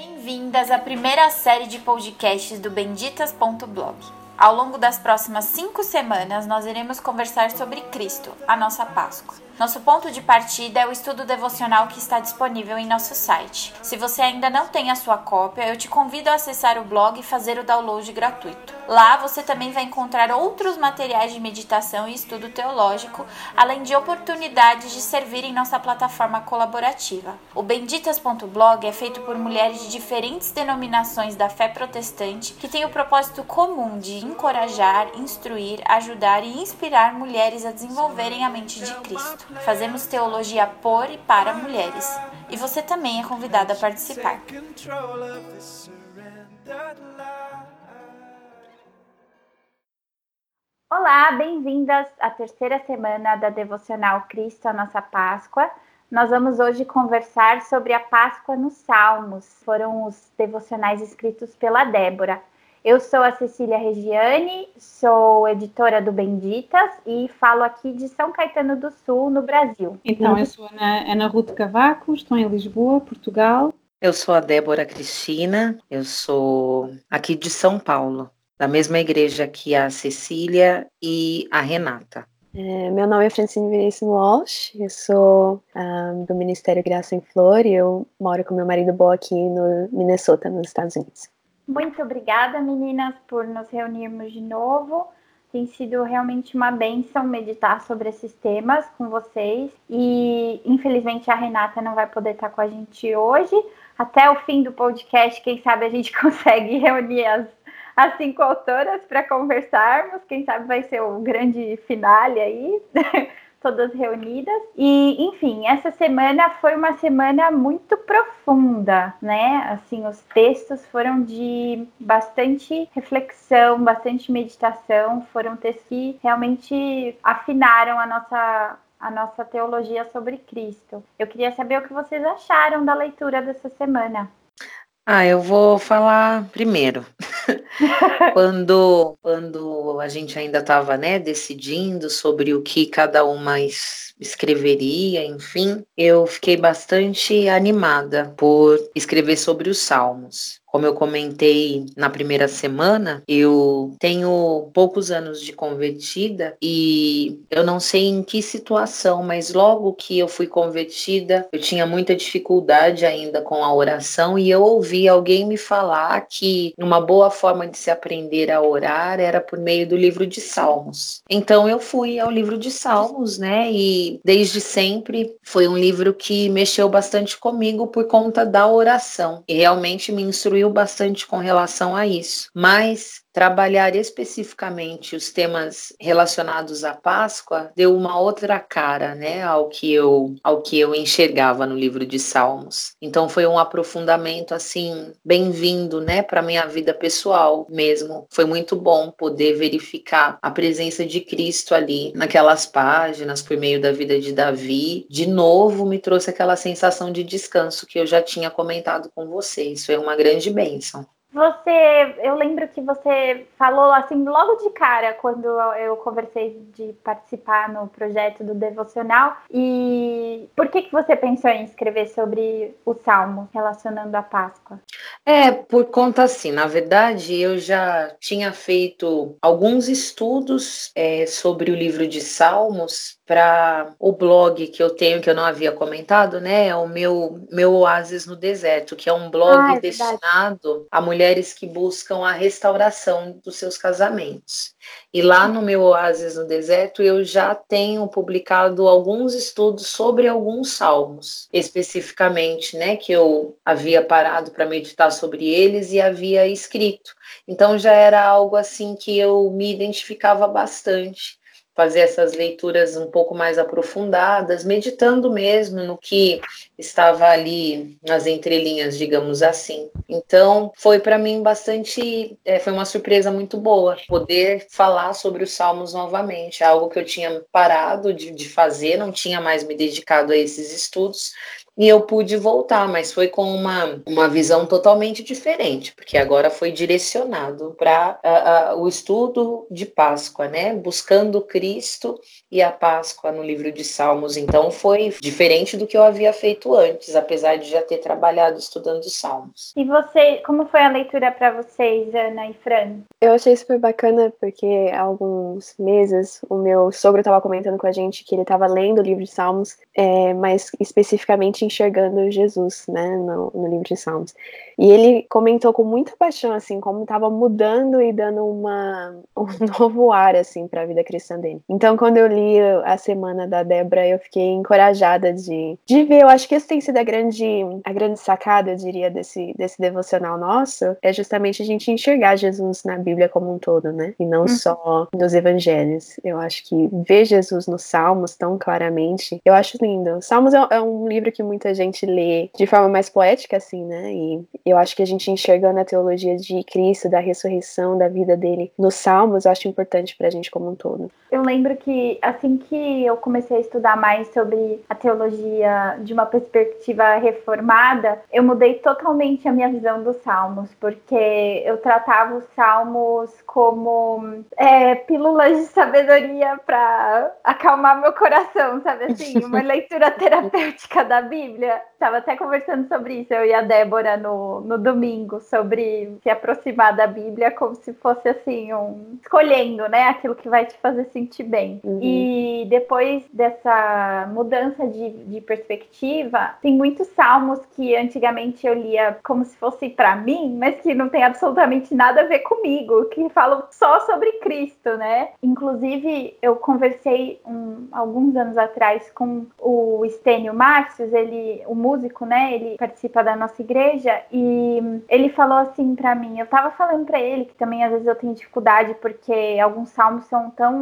Bem-vindas à primeira série de podcasts do Benditas.blog. Ao longo das próximas cinco semanas, nós iremos conversar sobre Cristo, a nossa Páscoa. Nosso ponto de partida é o estudo devocional que está disponível em nosso site. Se você ainda não tem a sua cópia, eu te convido a acessar o blog e fazer o download gratuito. Lá você também vai encontrar outros materiais de meditação e estudo teológico, além de oportunidades de servir em nossa plataforma colaborativa. O benditas.blog é feito por mulheres de diferentes denominações da fé protestante que têm o propósito comum de encorajar, instruir, ajudar e inspirar mulheres a desenvolverem a mente de Cristo. Fazemos teologia por e para mulheres. E você também é convidado a participar. Olá, bem-vindas à terceira semana da Devocional Cristo, a nossa Páscoa. Nós vamos hoje conversar sobre a Páscoa nos Salmos. Foram os devocionais escritos pela Débora. Eu sou a Cecília Regiane, sou editora do Benditas e falo aqui de São Caetano do Sul, no Brasil. Então, eu sou a Ana, Ana Ruth Cavaco, estou em Lisboa, Portugal. Eu sou a Débora Cristina, eu sou aqui de São Paulo, da mesma igreja que a Cecília e a Renata. É, meu nome é Francine Veríssimo Walsh, eu sou um, ah, do Ministério Graça em Flor e eu moro com meu marido Bo aqui no Minnesota, nos Estados Unidos. Muito obrigada, meninas, por nos reunirmos de novo. Tem sido realmente uma benção meditar sobre esses temas com vocês. E infelizmente a Renata não vai poder estar com a gente hoje. Até o fim do podcast, quem sabe a gente consegue reunir as, as cinco autoras para conversarmos. Quem sabe vai ser o grande finale aí. todas reunidas. E, enfim, essa semana foi uma semana muito profunda, né? Assim, os textos foram de bastante reflexão, bastante meditação, foram textos que realmente afinaram a nossa a nossa teologia sobre Cristo. Eu queria saber o que vocês acharam da leitura dessa semana. Ah, eu vou falar primeiro. quando, quando a gente ainda estava né, decidindo sobre o que cada uma escreveria, enfim, eu fiquei bastante animada por escrever sobre os salmos. Como eu comentei na primeira semana, eu tenho poucos anos de convertida e eu não sei em que situação, mas logo que eu fui convertida, eu tinha muita dificuldade ainda com a oração e eu ouvi alguém me falar que uma boa forma de se aprender a orar era por meio do livro de Salmos. Então eu fui ao livro de Salmos, né? E desde sempre foi um livro que mexeu bastante comigo por conta da oração e realmente me instruiu bastante com relação a isso. Mas trabalhar especificamente os temas relacionados à Páscoa deu uma outra cara, né, ao que eu ao que eu enxergava no livro de Salmos. Então foi um aprofundamento assim bem-vindo, né, para minha vida pessoal mesmo. Foi muito bom poder verificar a presença de Cristo ali naquelas páginas por meio da vida de Davi. De novo me trouxe aquela sensação de descanso que eu já tinha comentado com vocês. Foi uma grande bênção. Você, eu lembro que você falou assim logo de cara quando eu conversei de participar no projeto do devocional. E por que que você pensou em escrever sobre o Salmo relacionando a Páscoa? É, por conta assim, na verdade, eu já tinha feito alguns estudos é, sobre o livro de Salmos para o blog que eu tenho, que eu não havia comentado, né? É o meu, meu Oásis no Deserto, que é um blog ah, é destinado a mulheres que buscam a restauração dos seus casamentos. E lá no meu Oásis no Deserto eu já tenho publicado alguns estudos sobre alguns salmos, especificamente, né? Que eu havia parado para meditar sobre eles e havia escrito. Então já era algo assim que eu me identificava bastante fazer essas leituras um pouco mais aprofundadas, meditando mesmo no que estava ali nas entrelinhas, digamos assim. Então, foi para mim bastante, é, foi uma surpresa muito boa poder falar sobre os Salmos novamente, algo que eu tinha parado de, de fazer, não tinha mais me dedicado a esses estudos, e eu pude voltar, mas foi com uma, uma visão totalmente diferente, porque agora foi direcionado para o estudo de Páscoa, né? Buscando Cristo Cristo e a Páscoa no livro de Salmos. Então foi diferente do que eu havia feito antes, apesar de já ter trabalhado estudando Salmos. E você, como foi a leitura para vocês, Ana e Fran? Eu achei super bacana porque há alguns meses o meu sogro estava comentando com a gente que ele estava lendo o livro de Salmos, é, mas especificamente enxergando Jesus, né, no, no livro de Salmos. E ele comentou com muita paixão, assim, como estava mudando e dando uma, um novo ar, assim, para a vida cristã dele. Então, quando eu li a semana da Débora, eu fiquei encorajada de, de ver. Eu acho que isso tem sido a grande, a grande sacada, eu diria, desse, desse devocional nosso, é justamente a gente enxergar Jesus na Bíblia como um todo, né? E não uhum. só nos evangelhos. Eu acho que ver Jesus nos Salmos tão claramente, eu acho lindo. Salmos é, é um livro que muita gente lê de forma mais poética, assim, né? E eu acho que a gente enxergando a teologia de Cristo, da ressurreição, da vida dele nos Salmos, eu acho importante pra gente como um todo. Eu lembro que assim que eu comecei a estudar mais sobre a teologia de uma perspectiva reformada, eu mudei totalmente a minha visão dos Salmos, porque eu tratava os Salmos como é, pílulas de sabedoria para acalmar meu coração, sabe assim? Uma leitura terapêutica da Bíblia. Estava até conversando sobre isso, eu e a Débora, no, no, domingo sobre se aproximar da Bíblia como se fosse assim, um escolhendo, né, aquilo que vai te fazer sentir bem. Uhum. E depois dessa mudança de, de perspectiva, tem muitos salmos que antigamente eu lia como se fosse para mim, mas que não tem absolutamente nada a ver comigo, que falam só sobre Cristo, né? Inclusive, eu conversei um, alguns anos atrás com o Estênio Márcios, ele, o músico, né? Ele participa da nossa igreja e ele falou assim para mim, eu tava falando para ele que também às vezes eu tenho dificuldade porque alguns salmos são tão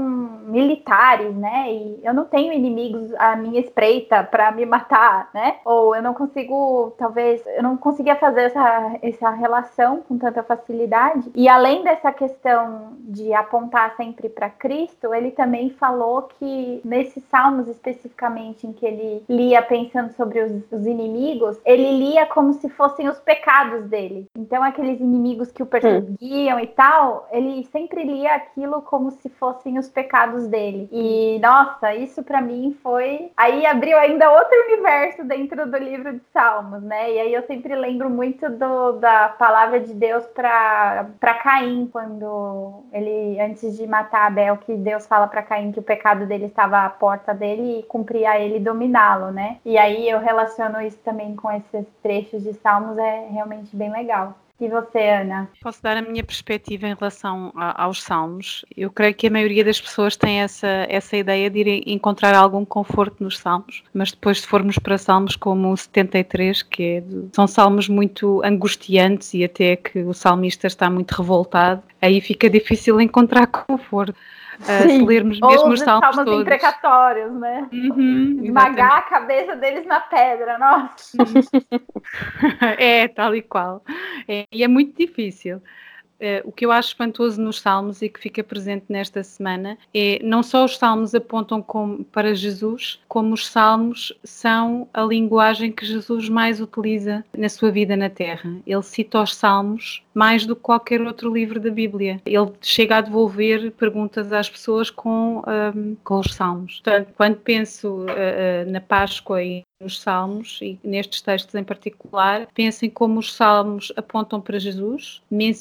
militares, né? E eu não tenho inimigos à minha espreita para me matar, né? Ou eu não consigo, talvez, eu não conseguia fazer essa, essa relação com tanta facilidade. E além dessa questão de apontar sempre para Cristo, ele também falou que nesses salmos especificamente em que ele lia pensando sobre os, os inimigos, ele lia como se fossem os pecados dele. Então, aqueles inimigos que o perseguiam hum. e tal, ele sempre lia aquilo como se fossem os pecados dele. E, nossa, isso para mim foi. Aí abriu ainda outro universo dentro do livro de Salmos, né? E aí eu sempre lembro muito do, da palavra de Deus para Caim, quando ele, antes de matar Abel, que Deus fala para Caim que o pecado dele estava à porta dele e cumpria ele dominá-lo, né? E aí eu relaciono isso também com esses trechos de Salmos, é realmente bem legal. E você, Ana? Posso dar a minha perspectiva em relação a, aos salmos. Eu creio que a maioria das pessoas tem essa, essa ideia de ir encontrar algum conforto nos salmos, mas depois, se formos para salmos como o 73, que é de, são salmos muito angustiantes e até que o salmista está muito revoltado, aí fica difícil encontrar conforto uh, se lermos mesmo os salmos, salmos todos. imprecatórios, né? Uhum, Esmagar a cabeça deles na pedra, nossa. é, tal e qual. É, e é muito difícil. Uh, o que eu acho espantoso nos Salmos e que fica presente nesta semana é não só os Salmos apontam como, para Jesus, como os Salmos são a linguagem que Jesus mais utiliza na sua vida na Terra. Ele cita os Salmos mais do que qualquer outro livro da Bíblia. Ele chega a devolver perguntas às pessoas com, um, com os Salmos. Portanto, quando penso uh, uh, na Páscoa e nos Salmos e nestes textos em particular, pensem como os Salmos apontam para Jesus, me,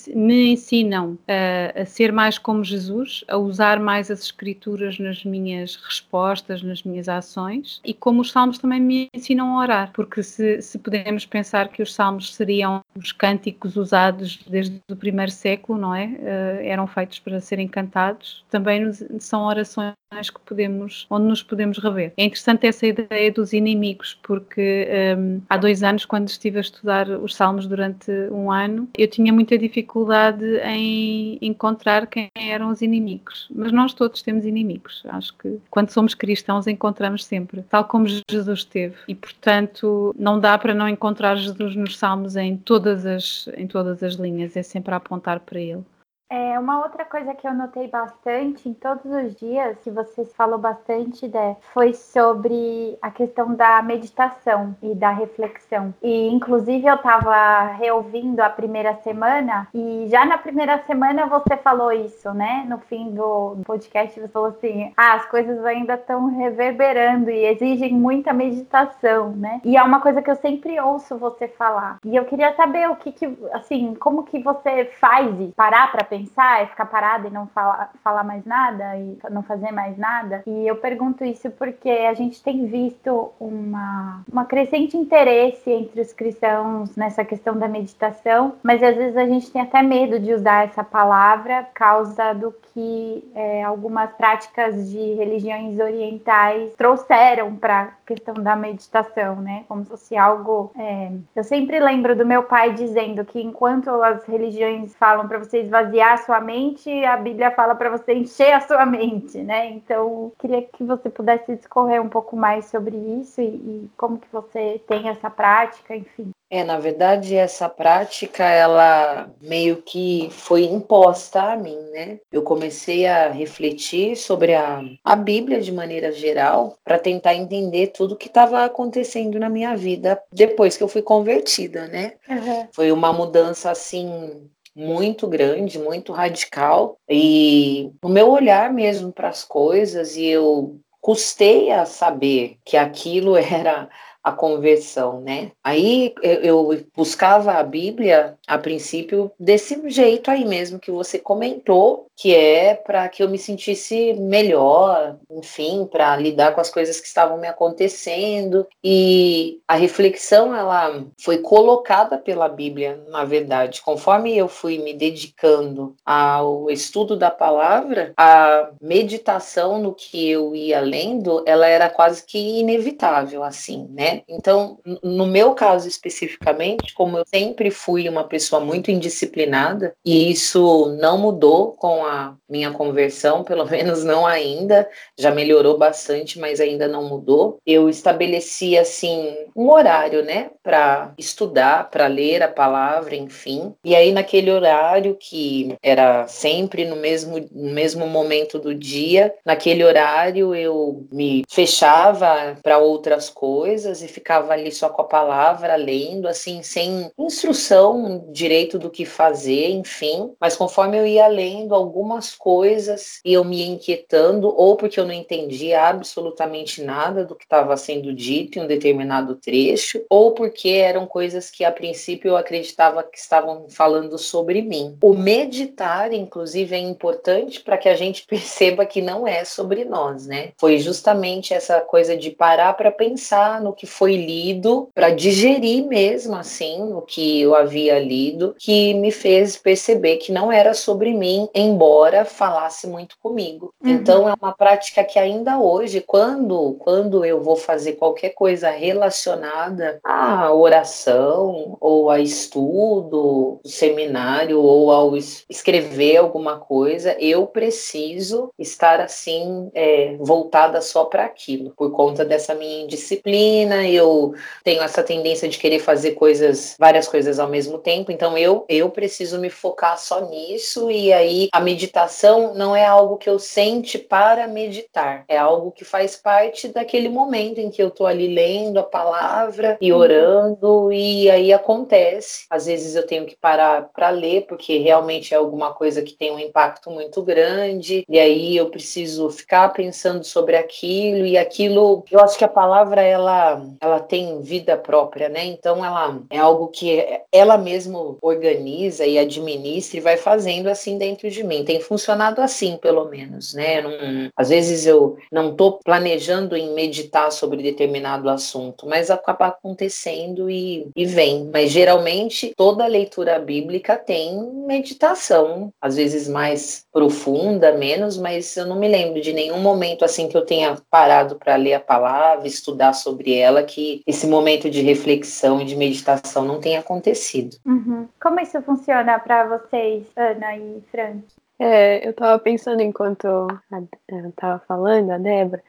ensinam a, a, ser mais como Jesus, a usar mais as Escrituras nas minhas respostas, nas minhas ações, e como os Salmos também me ensinam a orar, porque se, se podemos pensar que os Salmos seriam os cânticos usados desde o primeiro século, não é? Uh, eram feitos para serem cantados, também são orações que podemos, onde nos podemos rever. É interessante essa ideia dos inimigos, porque um, há dois anos, quando estive a estudar os Salmos durante um ano, eu tinha muita dificuldade em encontrar quem eram os inimigos. Mas nós todos temos inimigos. Acho que quando somos cristãos encontramos sempre, tal como Jesus teve. E portanto, não dá para não encontrar Jesus nos Salmos em todas as, em todas as linhas, é sempre a apontar para ele. É, uma outra coisa que eu notei bastante em todos os dias, que você falou bastante, Dé, foi sobre a questão da meditação e da reflexão. E, inclusive, eu estava reouvindo a primeira semana, e já na primeira semana você falou isso, né? No fim do podcast, você falou assim: ah, as coisas ainda estão reverberando e exigem muita meditação, né? E é uma coisa que eu sempre ouço você falar. E eu queria saber o que, que assim, como que você faz parar para pensar, é ficar parada e não falar, falar mais nada e não fazer mais nada. E eu pergunto isso porque a gente tem visto uma, uma crescente interesse entre os cristãos nessa questão da meditação, mas às vezes a gente tem até medo de usar essa palavra por causa do que é, algumas práticas de religiões orientais trouxeram para a questão da meditação, né? Como se fosse algo. É... Eu sempre lembro do meu pai dizendo que enquanto as religiões falam para você esvaziar a sua mente, a Bíblia fala para você encher a sua mente, né? Então, queria que você pudesse discorrer um pouco mais sobre isso e, e como que você tem essa prática, enfim. É, na verdade, essa prática, ela meio que foi imposta a mim, né? Eu comecei a refletir sobre a, a Bíblia de maneira geral, para tentar entender tudo o que estava acontecendo na minha vida depois que eu fui convertida, né? Uhum. Foi uma mudança, assim, muito grande, muito radical, e o meu olhar mesmo para as coisas, e eu custei a saber que aquilo era a conversão, né? Aí eu buscava a Bíblia a princípio desse jeito aí mesmo que você comentou, que é para que eu me sentisse melhor, enfim, para lidar com as coisas que estavam me acontecendo. E a reflexão ela foi colocada pela Bíblia, na verdade, conforme eu fui me dedicando ao estudo da palavra, a meditação no que eu ia lendo, ela era quase que inevitável assim, né? Então, no meu caso especificamente, como eu sempre fui uma pessoa muito indisciplinada e isso não mudou com a minha conversão, pelo menos não ainda, já melhorou bastante, mas ainda não mudou. Eu estabeleci assim um horário, né, para estudar, para ler a palavra, enfim. E aí naquele horário que era sempre no mesmo no mesmo momento do dia, naquele horário eu me fechava para outras coisas e ficava ali só com a palavra, lendo, assim, sem instrução direito do que fazer, enfim. Mas conforme eu ia lendo algumas coisas e eu me inquietando, ou porque eu não entendia absolutamente nada do que estava sendo dito em um determinado trecho, ou porque eram coisas que a princípio eu acreditava que estavam falando sobre mim. O meditar, inclusive, é importante para que a gente perceba que não é sobre nós, né? Foi justamente essa coisa de parar para pensar no que foi lido, para digerir mesmo assim o que eu havia lido, que me fez perceber que não era sobre mim, embora falasse muito comigo. Uhum. Então é uma prática que ainda hoje, quando quando eu vou fazer qualquer coisa relacionada à oração ou a estudo, seminário ou ao escrever alguma coisa, eu preciso estar assim é, voltada só para aquilo, por conta dessa minha indisciplina. Eu tenho essa tendência de querer fazer coisas, várias coisas ao mesmo tempo. Então eu eu preciso me focar só nisso e aí a meditação não é algo que eu sente para meditar, é algo que faz parte daquele momento em que eu tô ali lendo a palavra e uhum. orando e aí acontece. Às vezes eu tenho que parar para ler porque realmente é alguma coisa que tem um impacto muito grande e aí eu preciso ficar pensando sobre aquilo e aquilo, eu acho que a palavra ela ela tem vida própria, né? Então ela é algo que ela mesmo organiza e administra e vai fazendo assim dentro de mim. Tem funcionado assim, pelo menos, né? Não, às vezes eu não estou planejando em meditar sobre determinado assunto, mas acaba acontecendo e, e vem. Mas geralmente toda leitura bíblica tem meditação, às vezes mais profunda, menos, mas eu não me lembro de nenhum momento assim que eu tenha parado para ler a palavra, estudar sobre ela, que esse momento de reflexão e de meditação não tenha acontecido. Uhum. Como isso funciona para vocês, Ana e Frank? É, eu tava pensando enquanto eu tava falando, a Débora,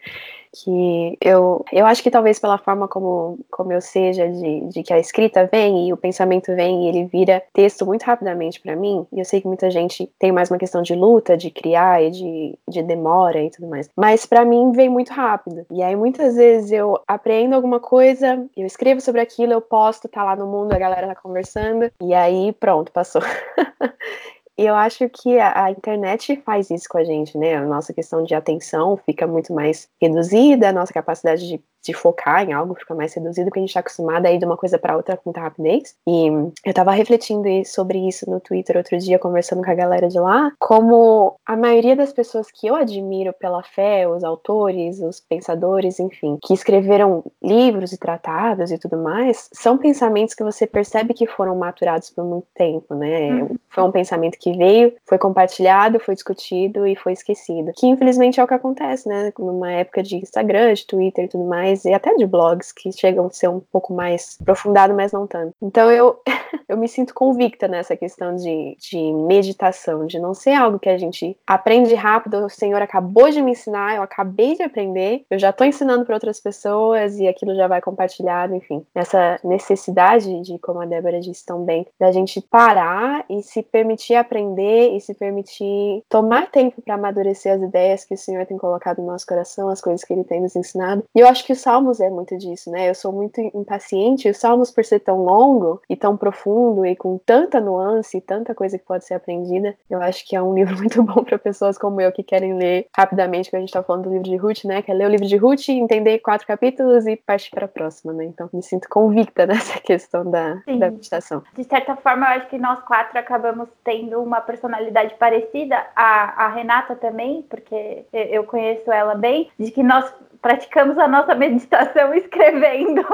que eu, eu acho que talvez pela forma como, como eu seja, de, de que a escrita vem e o pensamento vem e ele vira texto muito rapidamente para mim, e eu sei que muita gente tem mais uma questão de luta, de criar e de, de demora e tudo mais, mas para mim vem muito rápido. E aí muitas vezes eu aprendo alguma coisa, eu escrevo sobre aquilo, eu posto, tá lá no mundo, a galera tá conversando, e aí pronto, passou. E eu acho que a, a, internet faz isso com a gente, né? A nossa questão de atenção fica muito mais reduzida, a nossa capacidade de de focar em algo fica mais reduzido, porque a gente está acostumado a ir de uma coisa para outra com muita rapidez. E eu estava refletindo sobre isso no Twitter outro dia, conversando com a galera de lá, como a maioria das pessoas que eu admiro pela fé, os autores, os pensadores, enfim, que escreveram livros e tratados e tudo mais, são pensamentos que você percebe que foram maturados por muito tempo, né? Uhum. Foi um pensamento que veio, foi compartilhado, foi discutido e foi esquecido. Que infelizmente é o que acontece, né? Numa época de Instagram, de Twitter e tudo mais e até de blogs que chegam a ser um pouco mais aprofundado, mas não tanto. Então eu, eu me sinto convicta nessa questão de, de meditação, de não ser algo que a gente aprende rápido, o Senhor acabou de me ensinar, eu acabei de aprender, eu já estou ensinando para outras pessoas e aquilo já vai compartilhado, enfim. Essa necessidade de, como a Débora disse tão bem, da gente parar e se permitir aprender e se permitir tomar tempo para amadurecer as ideias que o Senhor tem colocado no nosso coração, as coisas que ele tem nos ensinado. E eu acho que o Salmos é muito disso, né? Eu sou muito impaciente. Os Salmos, por ser tão longo e tão profundo e com tanta nuance e tanta coisa que pode ser aprendida, eu acho que é um livro muito bom para pessoas como eu que querem ler rapidamente, que a gente tá falando do livro de Ruth, né? Quer ler o livro de Ruth, entender quatro capítulos e partir para a próxima, né? Então, me sinto convicta nessa questão da, da meditação. De certa forma, eu acho que nós quatro acabamos tendo uma personalidade parecida. A, a Renata também, porque eu conheço ela bem, de que nós praticamos a nossa meditação escrevendo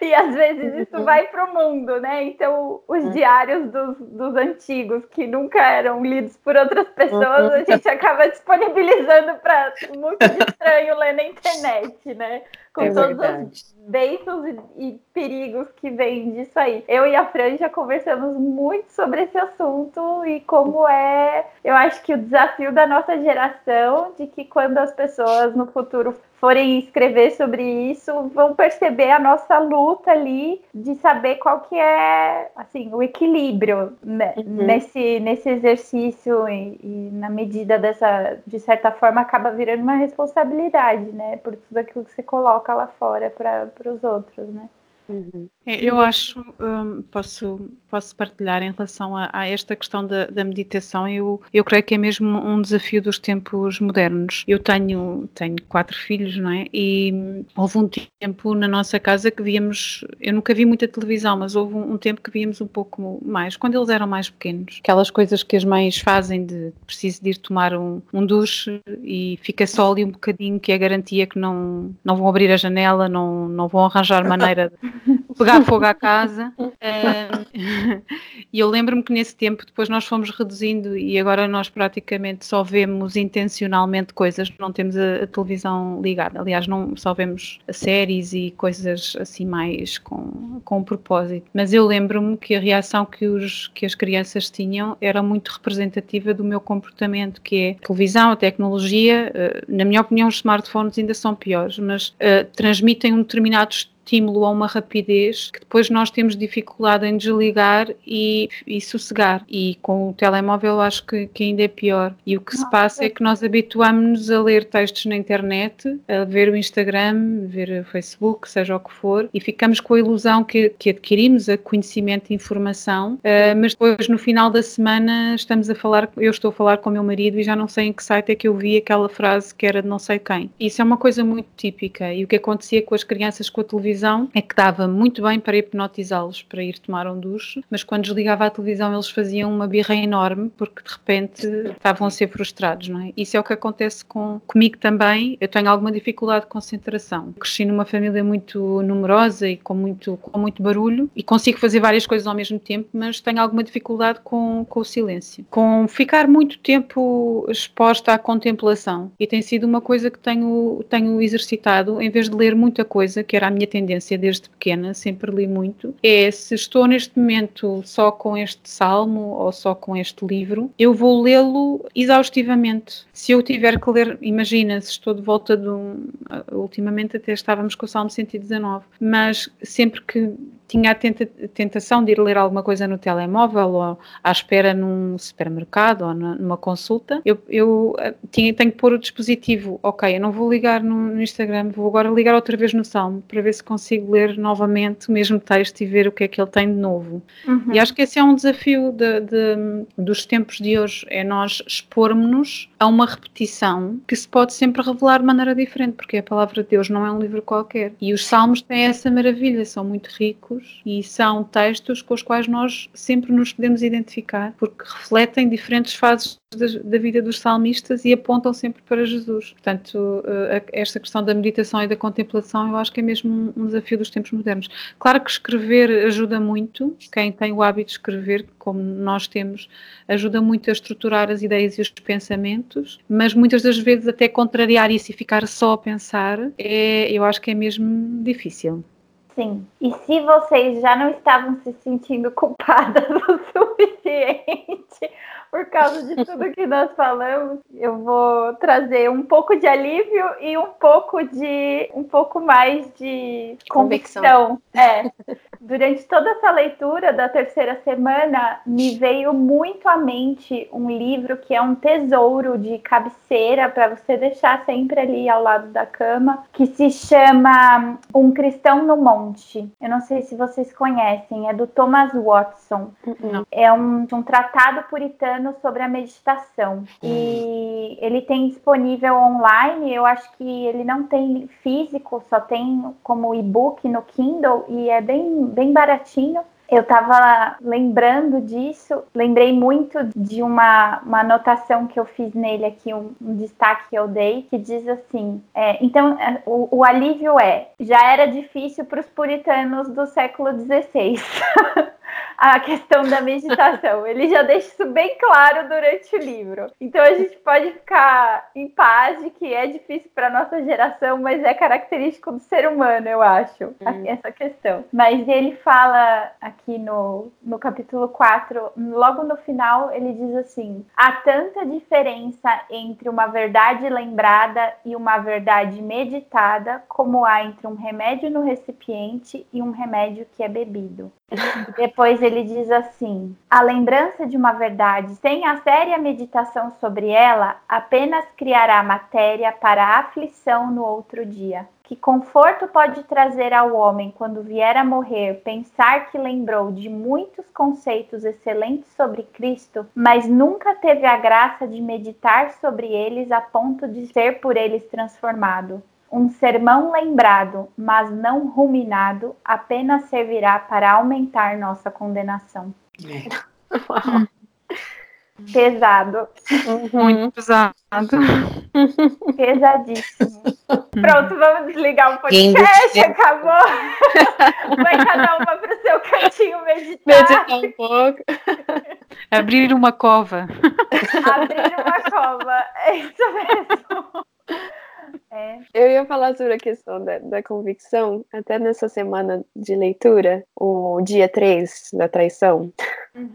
e às vezes isso uhum. vai para o mundo, né? Então, os uhum. diários dos, dos antigos que nunca eram lidos por outras pessoas, a uhum. gente acaba disponibilizando para muito estranho ler na internet, né? Com é todos os bênçãos e, e, perigos que vêm disso aí. Eu e a Fran já conversamos muito sobre esse assunto e como é, eu acho que o desafio da nossa geração de que quando as pessoas no futuro forem escrever sobre isso, vão perceber a nossa luta ali de saber qual que é, assim, o equilíbrio né? uhum. nesse, nesse exercício e, e, na medida dessa, de certa forma, acaba virando uma responsabilidade, né, por tudo aquilo que você coloca lá fora para os outros, né. Uhum. É, eu acho, um, posso, posso partilhar em relação a, a esta questão da, da, meditação, eu, eu creio que é mesmo um desafio dos tempos modernos. Eu tenho, tenho quatro filhos, não é? E houve um tempo na nossa casa que víamos, eu nunca vi muita televisão, mas houve um, um tempo que víamos um pouco mais, quando eles eram mais pequenos. Aquelas coisas que as mães fazem de preciso de ir tomar um, um duche e fica só ali um bocadinho, que é garantia que não, não vão abrir a janela, não, não vão arranjar maneira de pegar fogo à casa. e eu lembro-me que nesse tempo depois nós fomos reduzindo e agora nós praticamente só vemos intencionalmente coisas, não temos a, a televisão ligada. Aliás, não só vemos séries e coisas assim mais com, com um propósito. Mas eu lembro-me que a reação que, os, que as crianças tinham era muito representativa do meu comportamento, que é a televisão, a tecnologia, uh, na minha opinião os smartphones ainda são piores, mas uh, transmitem um determinado estímulo a uma rapidez que depois nós temos dificuldade em desligar e, e sossegar. E com o telemóvel acho que, que ainda é pior. E o que se passa é que nós habituamos-nos a ler textos na internet, a ver o Instagram, ver o Facebook, seja o que for, e ficamos com a ilusão que, que adquirimos a conhecimento e informação, uh, mas depois no final da semana estamos a falar, eu estou a falar com o meu marido e já não sei em que site é que eu vi aquela frase que era de não sei quem. Isso é uma coisa muito típica. E o que acontecia com as crianças com a televisão televisão é que dava muito bem para hipnotizá-los para ir tomar um duche, mas quando desligava a televisão eles faziam uma birra enorme porque de repente estavam a ser frustrados, não é? Isso é o que acontece com, comigo também. Eu tenho alguma dificuldade de concentração. Cresci numa família muito numerosa e com muito, com muito barulho e consigo fazer várias coisas ao mesmo tempo, mas tenho alguma dificuldade com, com o silêncio. Com ficar muito tempo exposta à contemplação. E tem sido uma coisa que tenho, tenho exercitado, em vez de ler muita coisa, que era a minha tendência tendência desde pequena, sempre li muito, é se estou neste momento só com este salmo ou só com este livro, eu vou lê-lo exaustivamente. Se eu tiver que ler, imagina, se estou de volta de um. Ultimamente até estávamos com o Salmo 119, mas sempre que tinha a tenta, tentação de ir ler alguma coisa no telemóvel ou à espera num supermercado ou numa consulta, eu, eu eh, tinha, tenho que pôr o dispositivo, ok, eu não vou ligar no, no, Instagram, vou agora ligar outra vez no Salmo para ver se consigo ler novamente o mesmo texto e ver o que é que ele tem de novo. Uhum. E acho que esse é um desafio de, de, dos tempos de hoje, é nós expormos-nos a uma repetição que se pode sempre revelar de maneira diferente, porque a palavra de Deus não é um livro qualquer. E os Salmos têm essa maravilha, são muito ricos e são textos com os quais nós sempre nos podemos identificar, porque refletem diferentes fases da, vida dos salmistas e apontam sempre para Jesus. Portanto, eh, esta questão da meditação e da contemplação eu acho que é mesmo um desafio dos tempos modernos. Claro que escrever ajuda muito, quem tem o hábito de escrever, como nós temos, ajuda muito a estruturar as ideias e os pensamentos, mas muitas das vezes até contrariar isso e ficar só a pensar, é, eu acho que é mesmo difícil. Sim. E se vocês já não estavam se sentindo culpadas o suficiente por causa de tudo que nós falamos, eu vou trazer um pouco de alívio e um pouco de um pouco mais de convicção. convicção. É. Durante toda essa leitura da terceira semana, me veio muito à mente um livro que é um tesouro de cabeceira para você deixar sempre ali ao lado da cama, que se chama Um Cristão no Monte. Eu não sei se vocês conhecem, é do Thomas Watson. Não. É um, um tratado puritano sobre a meditação. E ele tem disponível online, eu acho que ele não tem físico, só tem como e-book no Kindle e é bem, bem baratinho. Eu estava lembrando disso, lembrei muito de uma, uma anotação que eu fiz nele aqui, um, um destaque que eu dei, que diz assim: é, então, é, o, o, alívio é, já era difícil para os puritanos do século XVI. a questão da meditação. Ele já deixa isso bem claro durante o livro. Então a gente pode ficar em paz de que é difícil para nossa geração, mas é característico do ser humano, eu acho, hum. essa questão. Mas ele fala aqui no, no capítulo 4, logo no final, ele diz assim: há tanta diferença entre uma verdade lembrada e uma verdade meditada, como há entre um remédio no recipiente e um remédio que é bebido. Depois ele diz assim: a lembrança de uma verdade sem a séria meditação sobre ela apenas criará matéria para a aflição no outro dia. Que conforto pode trazer ao homem quando vier a morrer pensar que lembrou de muitos conceitos excelentes sobre Cristo, mas nunca teve a graça de meditar sobre eles a ponto de ser por eles transformado? Um sermão lembrado, mas não ruminado, apenas servirá para aumentar nossa condenação. É. Pesado. Uhum. Muito pesado. Pesadíssimo. Pronto, vamos desligar o podcast. Acabou. Vai cada uma para o seu cantinho meditar. Meditar um pouco. Abrir uma cova. Abrir uma cova. É isso mesmo. É. Eu ia falar sobre a questão da, da, convicção, até nessa semana de leitura, o dia 3 da traição. Uhum.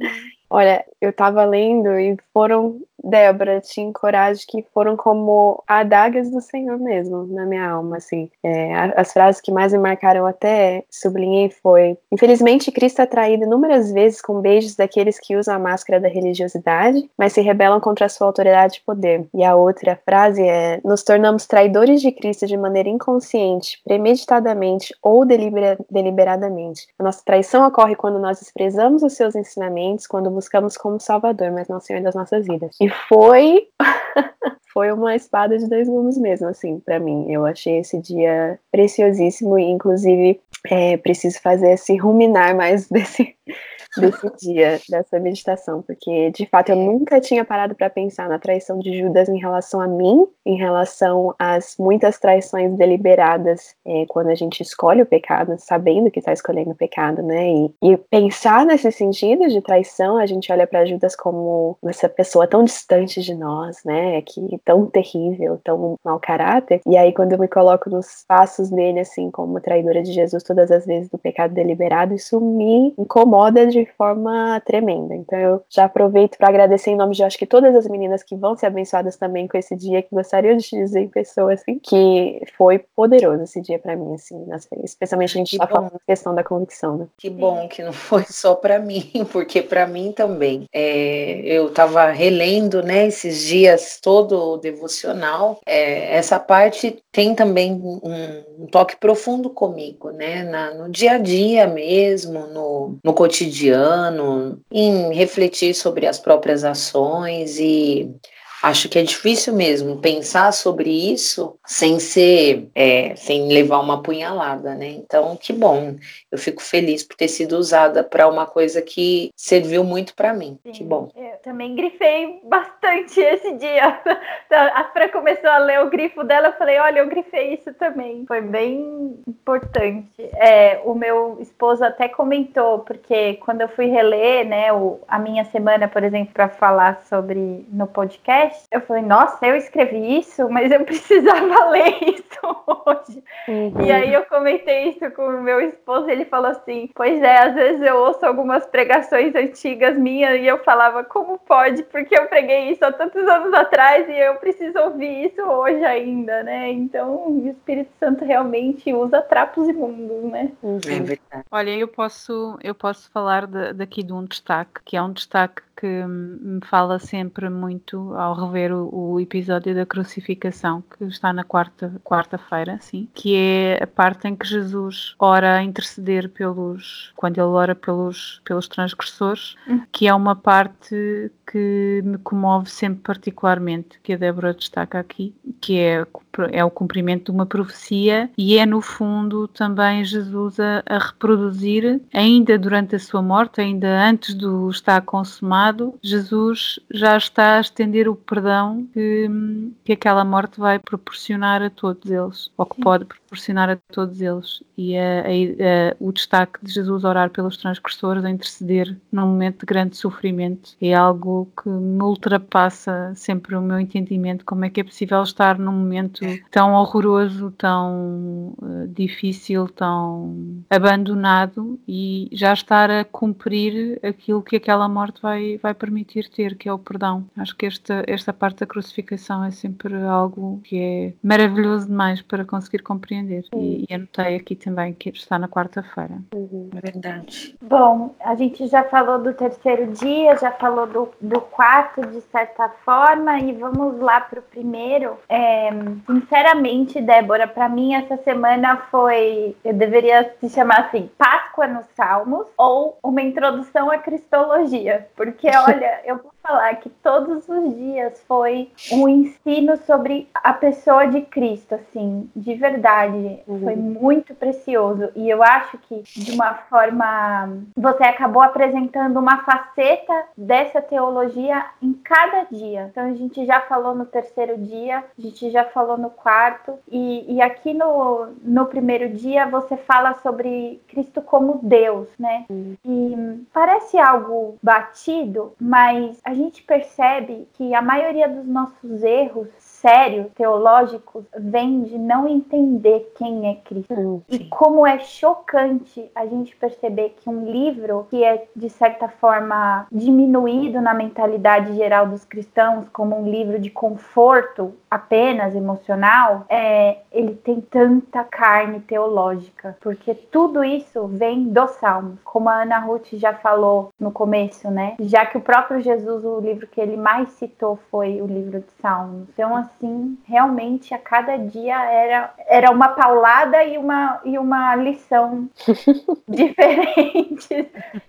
Olha, eu tava lendo e foram Débora, te encorajo que foram como adagas do Senhor mesmo, na minha alma, assim. É, as frases que mais me marcaram até sublinhei foi: Infelizmente, Cristo é traído inúmeras vezes com beijos daqueles que usam a máscara da religiosidade, mas se rebelam contra a sua autoridade e poder. E a outra frase é: Nos tornamos traidores de Cristo de maneira inconsciente, premeditadamente ou delibera deliberadamente. A nossa traição ocorre quando nós desprezamos os seus ensinamentos, quando buscamos como Salvador, mas não Senhor das nossas vidas. E foi foi uma espada de dois gumes mesmo, assim, para mim. Eu achei esse dia preciosíssimo e, inclusive, é, preciso fazer esse ruminar mais desse, desse dia, dessa meditação, porque de fato eu nunca tinha parado para pensar na traição de Judas em relação a mim, em relação às muitas traições deliberadas é, quando a gente escolhe o pecado, sabendo que está escolhendo o pecado, né? E, e, pensar nesse sentido de traição, a gente olha para Judas como essa pessoa tão distante de nós, né? Que tão terrível, tão mau caráter. E aí quando eu me coloco nos passos dele, assim, como traidora de Jesus todas as vezes do pecado deliberado, isso me incomoda de forma tremenda. Então eu já aproveito para agradecer em nome de acho que todas as meninas que vão ser abençoadas também com esse dia, que gostariam de te dizer em pessoa, assim, que foi poderoso esse dia para mim, assim, especialmente a gente está falando da questão da convicção, né? Que bom que não foi só para mim, porque para mim também. É, eu estava relendo, né, esses dias todo o devocional. É, essa parte tem também um, um toque profundo comigo, né, na, no dia a dia mesmo, no, no cotidiano, em refletir sobre as próprias ações e acho que é difícil mesmo pensar sobre isso sem ser, é, sem levar uma punhalada, né? Então, que bom. Eu fico feliz por ter sido usada para uma coisa que serviu muito para mim. Sim, que bom. Eu também grifei bastante esse dia. A Fran começou a ler o grifo dela, eu falei, olha, eu grifei isso também. Foi bem importante. É, o meu esposo até comentou, porque quando eu fui reler, né, o, a minha semana, por exemplo, para falar sobre no podcast, eu falei, nossa, eu escrevi isso, mas eu precisava ler isso hoje. Uhum. E aí eu comentei isso com o meu esposo, ele falou assim: Pois é, às vezes eu ouço algumas pregações antigas minhas e eu falava, como pode? Porque eu preguei isso há tantos anos atrás e eu preciso ouvir isso hoje ainda, né? Então o Espírito Santo realmente usa trapos imundos, né? Uhum. É verdade. Olha, eu posso, eu posso falar de, daqui de um destaque, que é um destaque que me fala sempre muito ao rever o, o, episódio da crucificação, que está na quarta, quarta-feira, sim, que é a parte em que Jesus ora a interceder pelos, quando ele ora pelos, pelos transgressores, hum. que é uma parte que me comove sempre particularmente, que a Débora destaca aqui, que é, é o cumprimento de uma profecia e é no fundo também Jesus a, a reproduzir, ainda durante a sua morte, ainda antes do estar consumado, lado, Jesus já está a estender o perdão que, que aquela morte vai proporcionar a todos eles, ou que pode proporcionar a todos eles. E a, a, a, o destaque de Jesus orar pelos transgressores, a interceder num momento de grande sofrimento, é algo que me ultrapassa sempre o meu entendimento. Como é que é possível estar num momento tão horroroso, tão uh, difícil, tão abandonado e já estar a cumprir aquilo que aquela morte vai, vai permitir ter, que é o perdão. Acho que esta, esta parte da crucificação é sempre algo que é maravilhoso demais para conseguir compreender. E, e, anotei aqui também que está na quarta-feira. Uhum. Verdade. Bom, a gente já falou do terceiro dia, já falou do, do quarto, de certa forma, e vamos lá para o primeiro. É, sinceramente, Débora, para mim essa semana foi. Eu deveria se chamar assim: Páscoa nos Salmos ou uma introdução à Cristologia. Porque, olha, eu falar que todos os dias foi um ensino sobre a pessoa de Cristo, assim, de verdade. Uhum. Foi muito precioso. E eu acho que, de uma forma. Você acabou apresentando uma faceta dessa teologia em cada dia. Então, a gente já falou no terceiro dia, a gente já falou no quarto. E, e aqui no, no primeiro dia, você fala sobre Cristo como Deus, né? Uhum. E parece algo batido, mas a gente percebe que a maioria dos nossos erros sérios teológicos vem de não entender quem é Cristo. Sim. E como é chocante a gente perceber que um livro que é, de certa forma, diminuído na mentalidade geral dos cristãos como um livro de conforto apenas emocional, é, ele tem tanta carne teológica, porque tudo isso vem dos Salmos, como a Ana Ruth já falou no começo, né? Já que o próprio Jesus, o livro que ele mais citou foi o livro de Salmos. Então, assim, realmente a cada dia era, era uma paulada e uma, e uma lição diferentes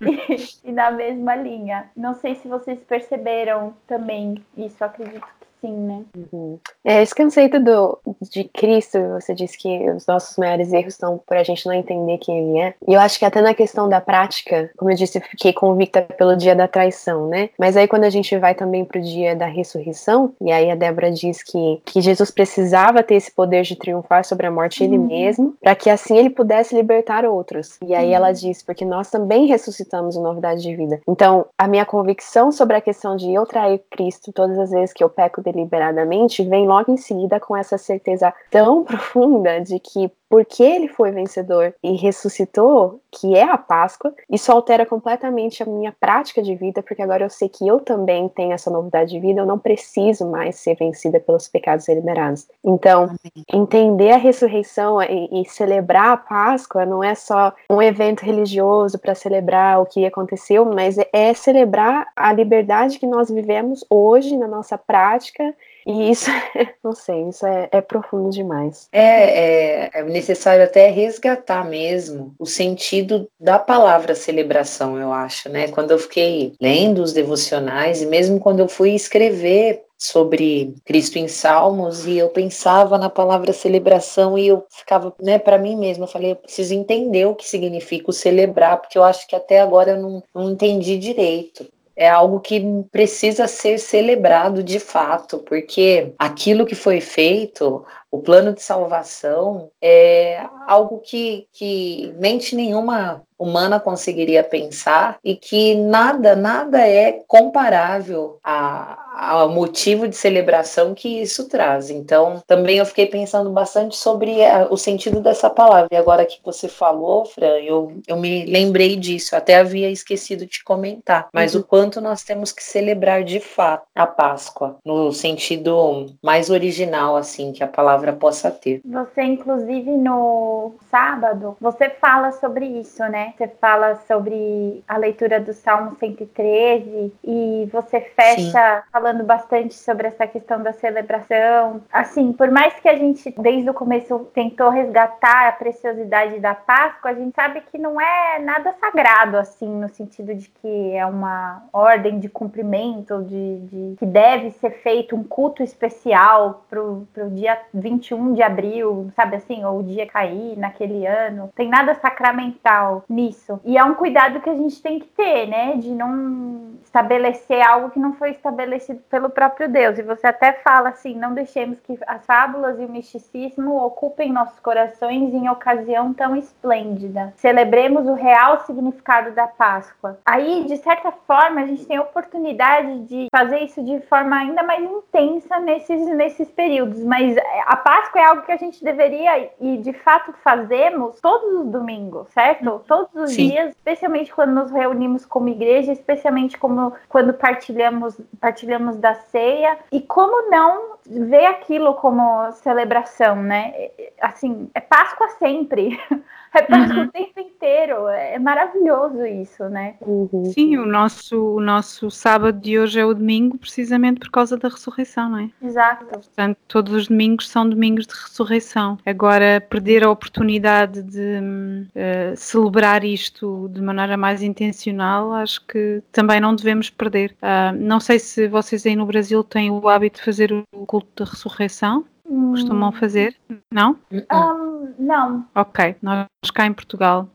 e, e na mesma linha. Não sei se vocês perceberam também isso, acredito que assim, né? Uhum. É, esse conceito do, de Cristo, você disse que os nossos maiores erros estão por a gente não entender quem ele é. E eu acho que até na questão da prática, como eu disse, eu fiquei convicta pelo dia da traição, né? Mas aí quando a gente vai também pro dia da ressurreição, e aí a Débora diz que, que Jesus precisava ter esse poder de triunfar sobre a morte uhum. ele mesmo, para que assim ele pudesse libertar outros. E aí uhum. ela diz, porque nós também ressuscitamos em novidade de vida. Então, a minha convicção sobre a questão de eu trair Cristo todas as vezes que eu peco deliberadamente vem logo em seguida com essa certeza tão profunda de que porque ele foi vencedor e ressuscitou, que é a Páscoa, isso altera completamente a minha prática de vida, porque agora eu sei que eu também tenho essa novidade de vida, eu não preciso mais ser vencida pelos pecados deliberados. Então, Amém. entender a ressurreição e, e, celebrar a Páscoa não é só um evento religioso para celebrar o que aconteceu, mas é, é celebrar a liberdade que nós vivemos hoje na nossa prática e isso, não sei, isso é, é profundo demais. É, é, é, necessário até resgatar mesmo o sentido da palavra celebração, eu acho, né? Quando eu fiquei lendo os devocionais e mesmo quando eu fui escrever sobre Cristo em Salmos e eu pensava na palavra celebração e eu ficava, né, para mim mesma, eu falei, eu preciso entender o que significa o celebrar, porque eu acho que até agora eu não, não entendi direito é algo que precisa ser celebrado de fato, porque aquilo que foi feito, o plano de salvação, é algo que, que mente nenhuma humana conseguiria pensar e que nada, nada é comparável a, ao motivo de celebração que isso traz. Então, também eu fiquei pensando bastante sobre a, o sentido dessa palavra. E agora que você falou, Fran, eu, eu me lembrei disso, até havia esquecido de comentar, mas uhum. o quanto nós temos que celebrar de fato a Páscoa, no sentido mais original, assim, que a palavra possa ter. Você, inclusive, no sábado, você fala sobre isso, né? Você fala sobre a leitura do Salmo 113 e você fecha Sim. falando bastante sobre essa questão da celebração. Assim, por mais que a gente desde o começo tentou resgatar a preciosidade da Páscoa, a gente sabe que não é nada sagrado assim, no sentido de que é uma ordem de cumprimento, de, de que deve ser feito um culto especial pro, pro dia 21 de abril, sabe assim, ou o dia cair naquele ano. Tem nada sacramental nisso. E é um cuidado que a gente tem que ter, né? De não estabelecer algo que não foi estabelecido pelo próprio Deus. E você até fala assim: não deixemos que as fábulas e o misticismo ocupem nossos corações em ocasião tão esplêndida. Celebremos o real significado da Páscoa. Aí, de certa forma, a gente tem a oportunidade de fazer isso de forma ainda mais intensa nesses, nesses períodos. Mas a Páscoa é algo que a gente deveria e de fato fazemos todos os domingos, certo? Todos todos os Sim. dias, especialmente quando nos reunimos como igreja, especialmente como quando partilhamos, partilhamos da ceia. E como não ver aquilo como celebração, né? Assim, é Páscoa sempre. É Páscoa uhum. o tempo inteiro. É maravilhoso isso, né? Uhum. Sim, o nosso, o nosso sábado de hoje é o domingo, precisamente por causa da ressurreição, não é? Exato. Portanto, todos os domingos são domingos de ressurreição. Agora, perder a oportunidade de uh, celebrar isto de maneira mais intencional, acho que também não devemos perder. Uh, não sei se vocês aí no Brasil têm o hábito de fazer o culto da ressurreição. Costumam hum. fazer? Não? Um, não. Ok, nós cá em Portugal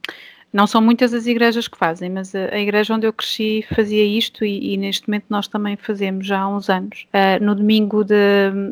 não são muitas as igrejas que fazem, mas a, a igreja onde eu cresci fazia isto e, e, neste momento nós também fazemos já há uns anos. Uh, no domingo de,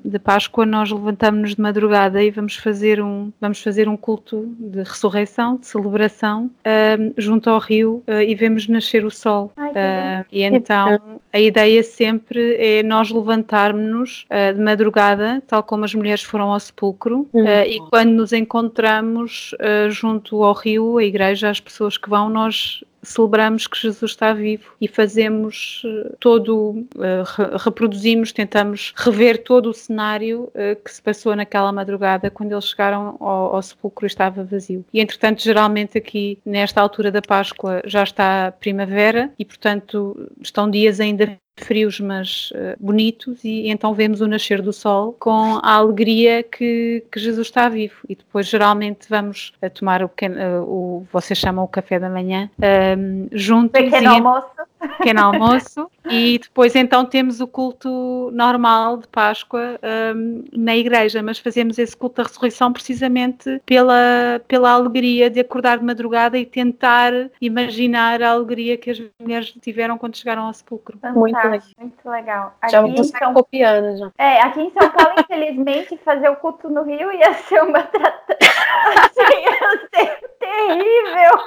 de Páscoa nós levantamos-nos de madrugada e vamos fazer um, vamos fazer um culto de ressurreição, de celebração, uh, junto ao rio uh, e vemos nascer o sol. Ai, e então a ideia sempre é nós levantarmos-nos de madrugada, tal como as mulheres foram ao sepulcro, uhum. e quando nos encontramos junto ao rio, a igreja, as pessoas que vão, nós celebramos que Jesus está vivo e fazemos eh, todo, uh, reproduzimos, tentamos rever todo o cenário uh, que se passou naquela madrugada quando eles chegaram ao, ao sepulcro e estava vazio. E entretanto, geralmente aqui nesta altura da Páscoa já está primavera e portanto estão dias ainda frios, mas uh, bonitos, e então vemos o nascer do sol com a alegria que, que Jesus está vivo. E depois, geralmente, vamos a tomar o, pequeno, uh, o vocês chamam o café da manhã, uh, juntos. Pequeno almoço. Pequeno almoço e depois então temos o culto normal de Páscoa um, na igreja, mas fazemos esse culto da ressurreição precisamente pela, pela alegria de acordar de madrugada e tentar imaginar a alegria que as mulheres tiveram quando chegaram ao sepulcro. Muito legal. Muito legal. Aqui já São... copiando já. É, aqui em São Paulo, infelizmente, fazer o culto no Rio ia ser uma trata... assim, ser terrível.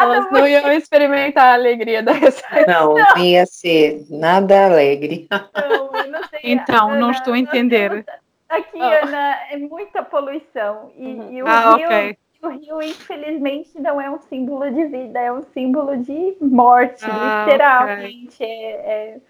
Elas não iam experimentar a alegria da ressurreição. Não, ia ser nada alegre. Não, não sei, então, Ana, não estou a entender. Aqui, oh. Ana, é muita poluição. E, uhum. e o ah, Rio. Okay. O rio, infelizmente, não é um símbolo de vida, é um símbolo de morte, ah, literalmente. Okay. É, é,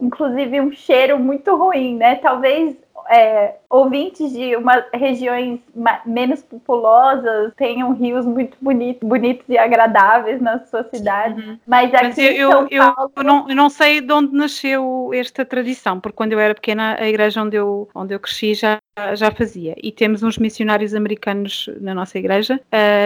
inclusive, um cheiro muito ruim, né? Talvez é, ouvintes de uma, regiões menos populosas tenham rios muito bonitos, bonitos e agradáveis na sua cidade. Uhum. Mas aqui Mas eu, em São eu, Paulo... eu, não, eu não sei de onde nasceu esta tradição, porque quando eu era pequena, a igreja onde eu, onde eu cresci já já fazia. E temos uns missionários americanos na nossa igreja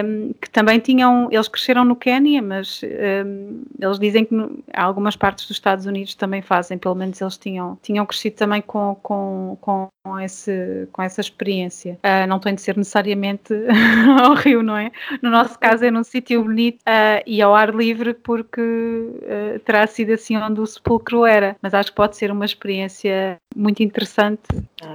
um, que também tinham, eles cresceram no Quênia, mas um, eles dizem que no, algumas partes dos Estados Unidos também fazem, pelo menos eles tinham, tinham crescido também com, com, com, esse, com essa experiência. Uh, não tem de ser necessariamente ao rio, não é? No nosso caso é num sítio bonito uh, e ao ar livre porque uh, terá sido assim onde o sepulcro era, mas acho que pode ser uma experiência muito interessante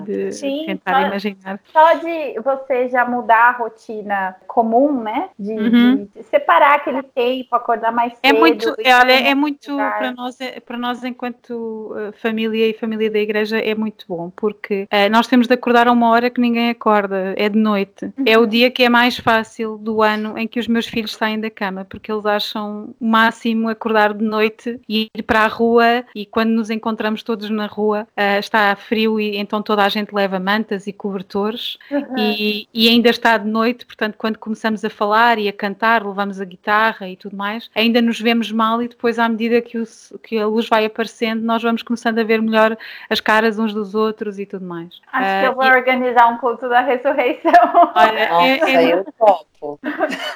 de Sim, tentar só, imaginar. Só de você já mudar a rotina comum, né? De, uhum. de separar aquele tempo, acordar mais é cedo. É muito, é, olha, é muito para nós, é, para nós enquanto família e família da igreja é muito bom, porque uh, nós temos de acordar a uma hora que ninguém acorda, é de noite. Uhum. É o dia que é mais fácil do ano em que os meus filhos saem da cama, porque eles acham o máximo acordar de noite e ir para a rua e quando nos encontramos todos na rua uh, está frio e então toda a gente leva mantas e cobertores uhum. e, e, ainda está de noite, portanto, quando começamos a falar e a cantar, levamos a guitarra e tudo mais, ainda nos vemos mal e depois, à medida que, o, que a luz vai aparecendo, nós vamos começando a ver melhor as caras uns dos outros e tudo mais. Acho uh, que eu vou e... organizar um culto da ressurreição. Olha, Nossa, é, é... eu topo.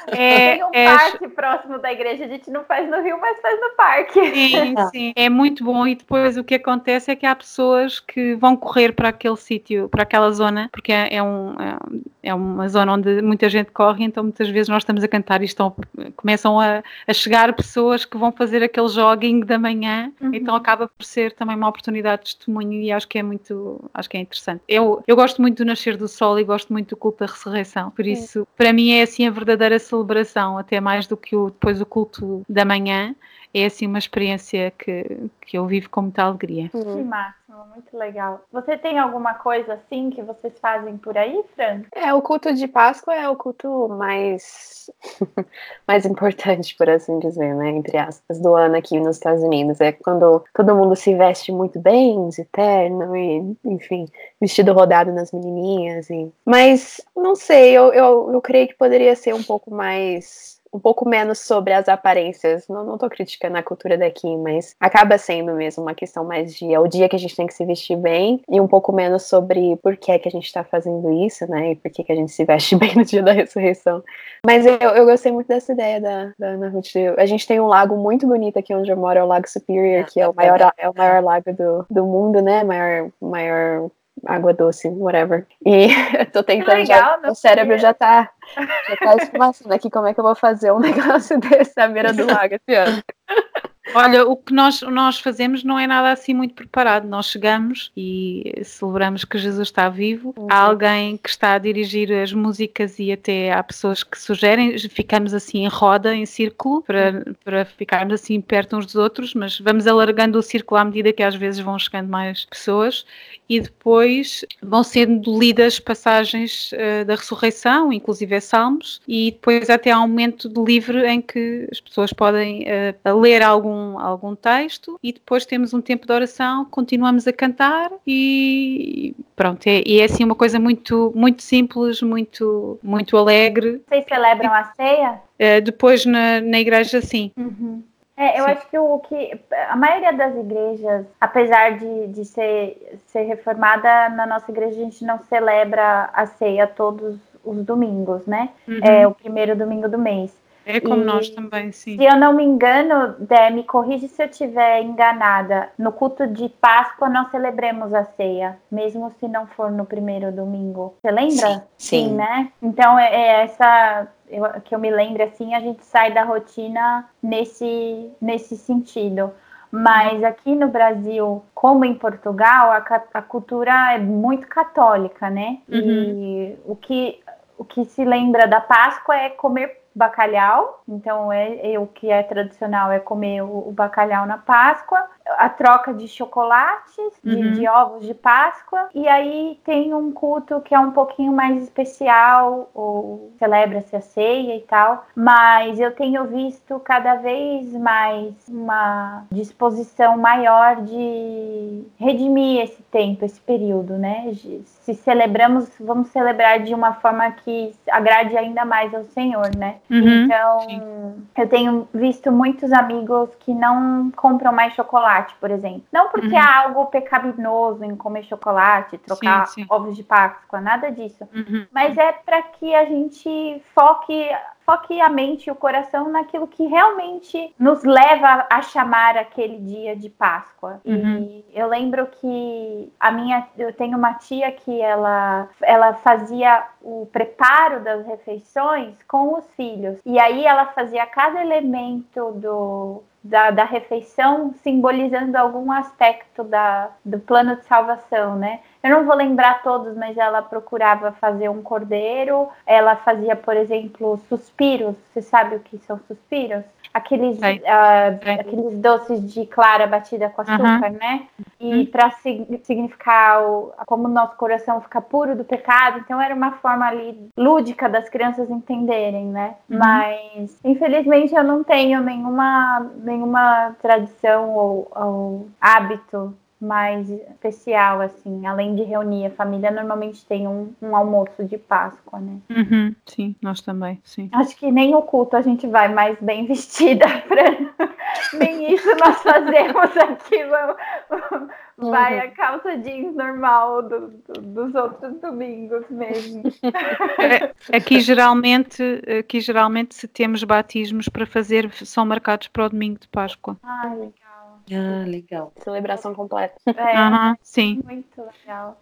É, Tem um é... parque próximo da igreja, a gente não faz no Rio, mas faz no parque. Sim, sim, é muito bom e depois o que acontece é que há pessoas que vão correr para aquele sítio, para aquela zona, porque é, é, um, é, é uma zona onde muita gente corre, então muitas vezes nós estamos a cantar e estão, começam a, a chegar pessoas que vão fazer aquele jogging da manhã, uhum. então acaba por ser também uma oportunidade de testemunho e acho que é muito, acho que é interessante. Eu, eu gosto muito do nascer do sol e gosto muito do culto da ressurreição, por isso, para mim é assim a verdadeira celebração, até mais do que o, depois o culto da manhã, é assim uma experiência que, que eu vivo com muita alegria. Que máximo, muito legal. Você tem alguma coisa assim que vocês fazem por aí, Fran? É, o culto de Páscoa é o culto mais mais importante, por assim dizer, né, entre aspas, do ano aqui nos Estados Unidos. É quando todo mundo se veste muito bem, de terno e, enfim, vestido rodado nas menininhas. E... Mas, não sei, eu, eu, eu creio que poderia ser um pouco mais um pouco menos sobre as aparências. Não, não tô criticando a cultura daqui, mas acaba sendo mesmo uma questão mais de é o dia que a gente tem que se vestir bem e um pouco menos sobre por que é que a gente tá fazendo isso, né? E por que, que a gente se veste bem no dia da ressurreição. Mas eu, eu gostei muito dessa ideia da, da Ana Ruth. A gente tem um lago muito bonito aqui onde eu moro, é o Lago Superior, que é o maior, é o maior lago do, do mundo, né? Maior, maior água doce, whatever. E eu tô tentando legal, já, o cérebro já tá, já tá esfumaçando aqui como é que eu vou fazer um negócio desse à beira do lago esse ano. Olha, o que nós, nós fazemos não é nada assim muito preparado. Nós chegamos e celebramos que Jesus está vivo. Uhum. Há alguém que está a dirigir as músicas e até há pessoas que sugerem. Ficamos assim em roda, em círculo, para, para ficarmos assim perto uns dos outros, mas vamos alargando o círculo à medida que às vezes vão chegando mais pessoas e depois vão sendo lidas passagens uh, da ressurreição, inclusive salmos, e depois até há um momento de livre em que as pessoas podem uh, ler algum, algum texto e depois temos um tempo de oração, continuamos a cantar e pronto, é, e é assim uma coisa muito, muito simples, muito, muito alegre. Vocês celebram a ceia? Uh, depois na, na igreja, sim. Uhum. É, eu Sim. acho que o que a maioria das igrejas, apesar de, de ser, ser reformada, na nossa igreja a gente não celebra a ceia todos os domingos, né? Uhum. É o primeiro domingo do mês. É como e, nós também, sim. Se eu não me engano, Dé, me corrige se eu estiver enganada. No culto de Páscoa nós celebremos a ceia, mesmo se não for no primeiro domingo. Você lembra? Sim, sim. sim né? Então é, é essa eu, que eu me lembro assim, a gente sai da rotina nesse, nesse sentido. Mas aqui no Brasil, como em Portugal, a, a cultura é muito católica, né? Uhum. E o que, o que se lembra da Páscoa é comer bacalhau, então é, é, o que é tradicional é comer o, o, bacalhau na Páscoa, a troca de chocolates, de, uhum. de, ovos de Páscoa, e aí tem um culto que é um pouquinho mais especial, ou celebra-se a ceia e tal, mas eu tenho visto cada vez mais uma disposição maior de redimir esse tempo, esse período, né? Se celebramos, vamos celebrar de uma forma que agrade ainda mais ao Senhor, né? Uhum, então, sim. eu tenho visto muitos amigos que não compram mais chocolate, por exemplo. Não porque uhum. há algo pecaminoso em comer chocolate, trocar sim, sim. ovos de Páscoa, nada disso. Uhum. Mas é para que a gente foque foque a mente e o coração naquilo que realmente nos leva a chamar aquele dia de Páscoa. Uhum. E eu lembro que a minha, eu tenho uma tia que ela, ela fazia o preparo das refeições com os filhos. E aí ela fazia cada elemento do da, da refeição simbolizando algum aspecto da, do plano de salvação, né? Eu não vou lembrar todos, mas ela procurava fazer um cordeiro, ela fazia, por exemplo, suspiros. Você sabe o que são suspiros? Aqueles, uh, aqueles doces de clara batida com açúcar, uhum. né? E uhum. para significar o, como o nosso coração fica puro do pecado, então era uma forma ali lúdica das crianças entenderem, né? Uhum. Mas infelizmente eu não tenho nenhuma, nenhuma tradição ou, ou hábito mais especial, assim, além de reunir a família, normalmente tem um, um almoço de Páscoa, né? Uhum, sim, nós também, sim. Acho que nem o culto a gente vai mais bem vestida pra... nem isso nós fazemos aqui, vai uhum. a calça jeans normal do, do, dos outros domingos mesmo. É, aqui geralmente, aqui geralmente se temos batismos para fazer, são marcados para o domingo de Páscoa. Ai. Ah, legal. Celebração completa. É, uhum, sim. Muito legal.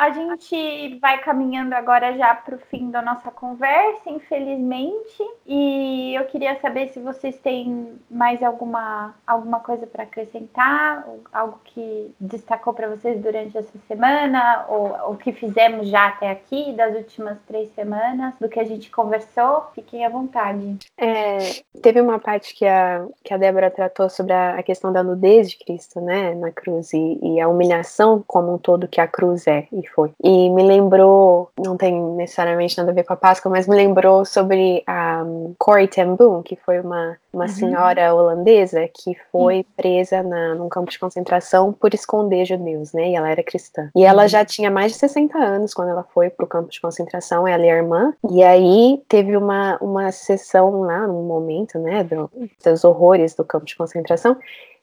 A gente vai caminhando agora já para o fim da nossa conversa, infelizmente. E eu queria saber se vocês têm mais alguma, alguma coisa para acrescentar, algo que destacou para vocês durante essa semana, ou o que fizemos já até aqui, das últimas três semanas, do que a gente conversou. Fiquem à vontade. É, teve uma parte que a, que a Débora tratou sobre a, a questão da nudez de Cristo, né, na cruz, e, e a humilhação como um todo que a cruz é. E foi. E me lembrou, não tem necessariamente nada a ver com a Páscoa, mas me lembrou sobre a um, Corrie ten Boom, que foi uma, uma uhum. senhora holandesa que foi uhum. presa na, num campo de concentração por esconder judeus, né? E ela era cristã. E ela uhum. já tinha mais de 60 anos quando ela foi pro campo de concentração, ela e a irmã. E aí teve uma, uma sessão lá, num momento, né, do, dos horrores do campo de concentração,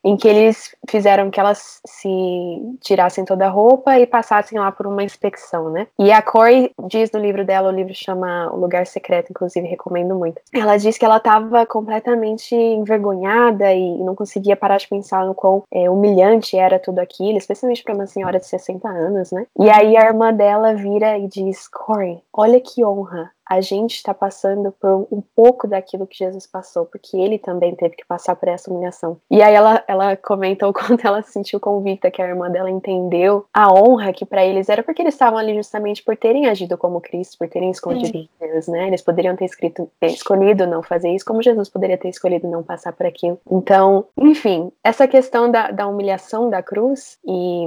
em que eles fizeram que elas se tirassem toda a roupa e passassem lá por uma inspeção, né? E a Corey diz no livro dela, o livro chama O Lugar Secreto, inclusive recomendo muito. Ela diz que ela estava completamente envergonhada e não conseguia parar de pensar no quão é, humilhante era tudo aquilo, especialmente para uma senhora de 60 anos, né? E aí a irmã dela vira e diz: Corey, olha que honra a gente está passando por um pouco daquilo que Jesus passou, porque ele também teve que passar por essa humilhação. E aí ela, ela comenta o quanto ela se sentiu convicta que a irmã dela entendeu a honra que para eles era porque eles estavam ali justamente por terem agido como Cristo, por terem escondido Deus, né? Eles poderiam ter escrito, ter escolhido não fazer isso, como Jesus poderia ter escolhido não passar por aquilo. Então, enfim, essa questão da, da humilhação da cruz e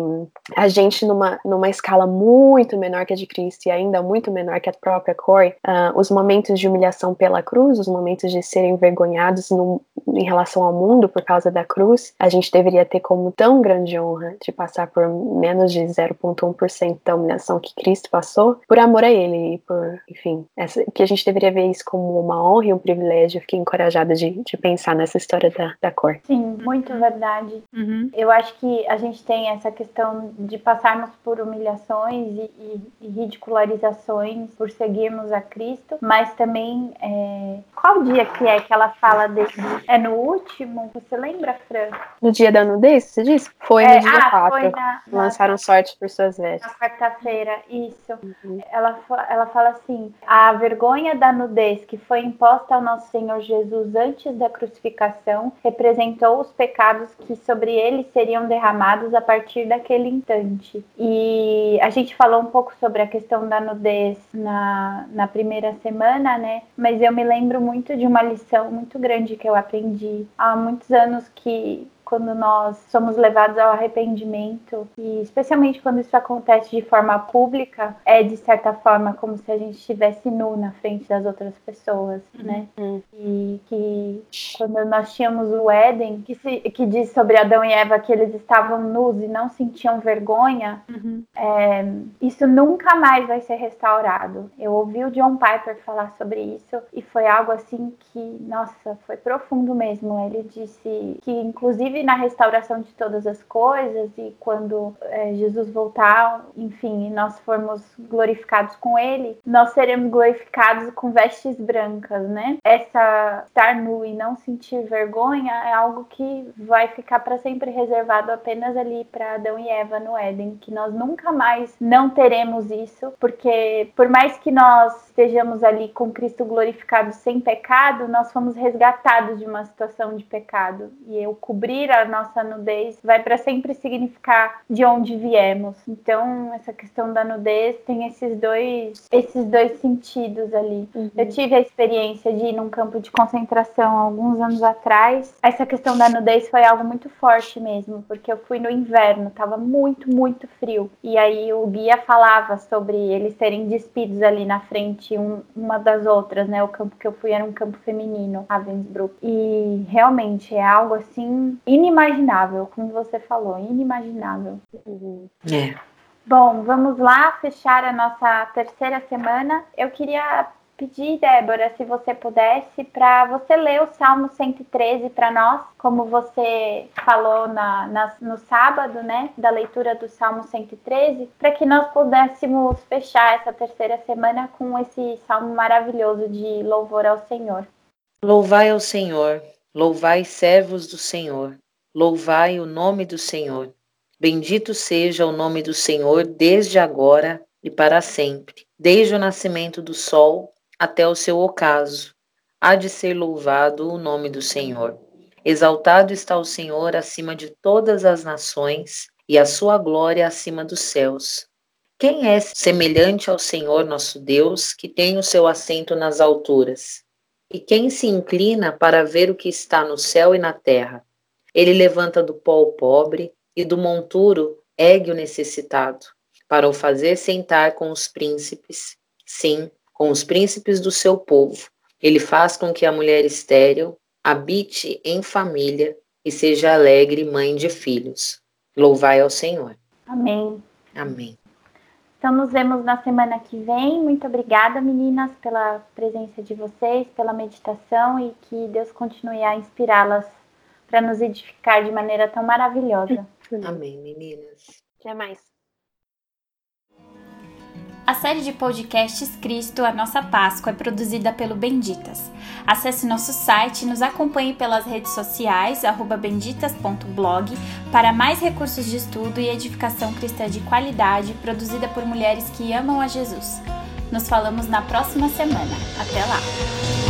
a gente numa, numa escala muito menor que a de Cristo e ainda muito menor que a própria Corey, uh, os momentos de humilhação pela cruz, os momentos de serem envergonhados num, em relação ao mundo por causa da cruz, a gente deveria ter como tão grande honra de passar por menos de 0,1% da humilhação que Cristo passou por amor a Ele e por, enfim, essa, que a gente deveria ver isso como uma honra e um privilégio. Eu fiquei encorajada de, de pensar nessa história da, da cor. Sim, muito verdade. Uhum. Eu acho que a gente tem essa questão de passarmos por humilhações e, e, e ridicularizações por seguirmos a Cristo, mas também é... qual dia que é que ela fala desse? É no último? Você lembra, Fran? No dia da nudez, você disse? Foi no é, dia ah, 4. Na, Lançaram sorte por suas vestes. Na quarta-feira, isso. Uhum. Ela, ela fala assim: a vergonha da nudez que foi imposta ao nosso Senhor Jesus antes da crucificação representou os pecados que sobre ele seriam derramados a partir daquele instante. E a gente falou um pouco sobre a questão da nudez na, na primeira semana, né? Mas eu me lembro muito de uma lição muito grande que eu aprendi há muitos anos que quando nós somos levados ao arrependimento, e especialmente quando isso acontece de forma pública, é de certa forma como se a gente estivesse nu na frente das outras pessoas, né? Uhum. E que quando nós tínhamos o Éden, que, se, que diz sobre Adão e Eva que eles estavam nus e não sentiam vergonha, uhum. é, isso nunca mais vai ser restaurado. Eu ouvi o John Piper falar sobre isso e foi algo assim que, nossa, foi profundo mesmo. Ele disse que, inclusive, na restauração de todas as coisas e quando é, Jesus voltar, enfim, e nós formos glorificados com Ele, nós seremos glorificados com vestes brancas, né? Essa estar nu e não sentir vergonha é algo que vai ficar para sempre reservado apenas ali para Adão e Eva no Éden, que nós nunca mais não teremos isso, porque por mais que nós estejamos ali com Cristo glorificado sem pecado, nós fomos resgatados de uma situação de pecado e eu cobrir a nossa nudez vai para sempre significar de onde viemos. Então, essa questão da nudez tem esses dois, esses dois sentidos ali. Uhum. Eu tive a experiência de ir num campo de concentração alguns anos atrás. Essa questão da nudez foi algo muito forte mesmo, porque eu fui no inverno, tava muito, muito frio. E aí o guia falava sobre eles serem despidos ali na frente um, uma das outras, né? O campo que eu fui era um campo feminino, Ravensbrück. E realmente é algo assim inimaginável, como você falou, inimaginável. É. Bom, vamos lá fechar a nossa terceira semana. Eu queria pedir, Débora, se você pudesse, para você ler o Salmo 113 para nós, como você falou na, na, no sábado, né, da leitura do Salmo 113, para que nós pudéssemos fechar essa terceira semana com esse salmo maravilhoso de louvor ao Senhor. Louvai ao Senhor, louvai servos do Senhor, Louvai o nome do Senhor. Bendito seja o nome do Senhor desde agora e para sempre, desde o nascimento do sol até o seu ocaso. Há de ser louvado o nome do Senhor. Exaltado está o Senhor acima de todas as nações e a sua glória acima dos céus. Quem é semelhante ao Senhor nosso Deus, que tem o seu assento nas alturas? E quem se inclina para ver o que está no céu e na terra? Ele levanta do pó o pobre e do monturo ergue o necessitado, para o fazer sentar com os príncipes, sim, com os príncipes do seu povo. Ele faz com que a mulher estéril habite em família e seja alegre mãe de filhos. Louvai ao Senhor. Amém. Amém. Então nos vemos na semana que vem. Muito obrigada, meninas, pela presença de vocês, pela meditação e que Deus continue a inspirá-las para nos edificar de maneira tão maravilhosa. Amém, meninas. Até mais. A série de podcasts Cristo, a nossa Páscoa, é produzida pelo Benditas. Acesse nosso site e nos acompanhe pelas redes sociais, benditas.blog, para mais recursos de estudo e edificação cristã de qualidade produzida por mulheres que amam a Jesus. Nos falamos na próxima semana. Até lá!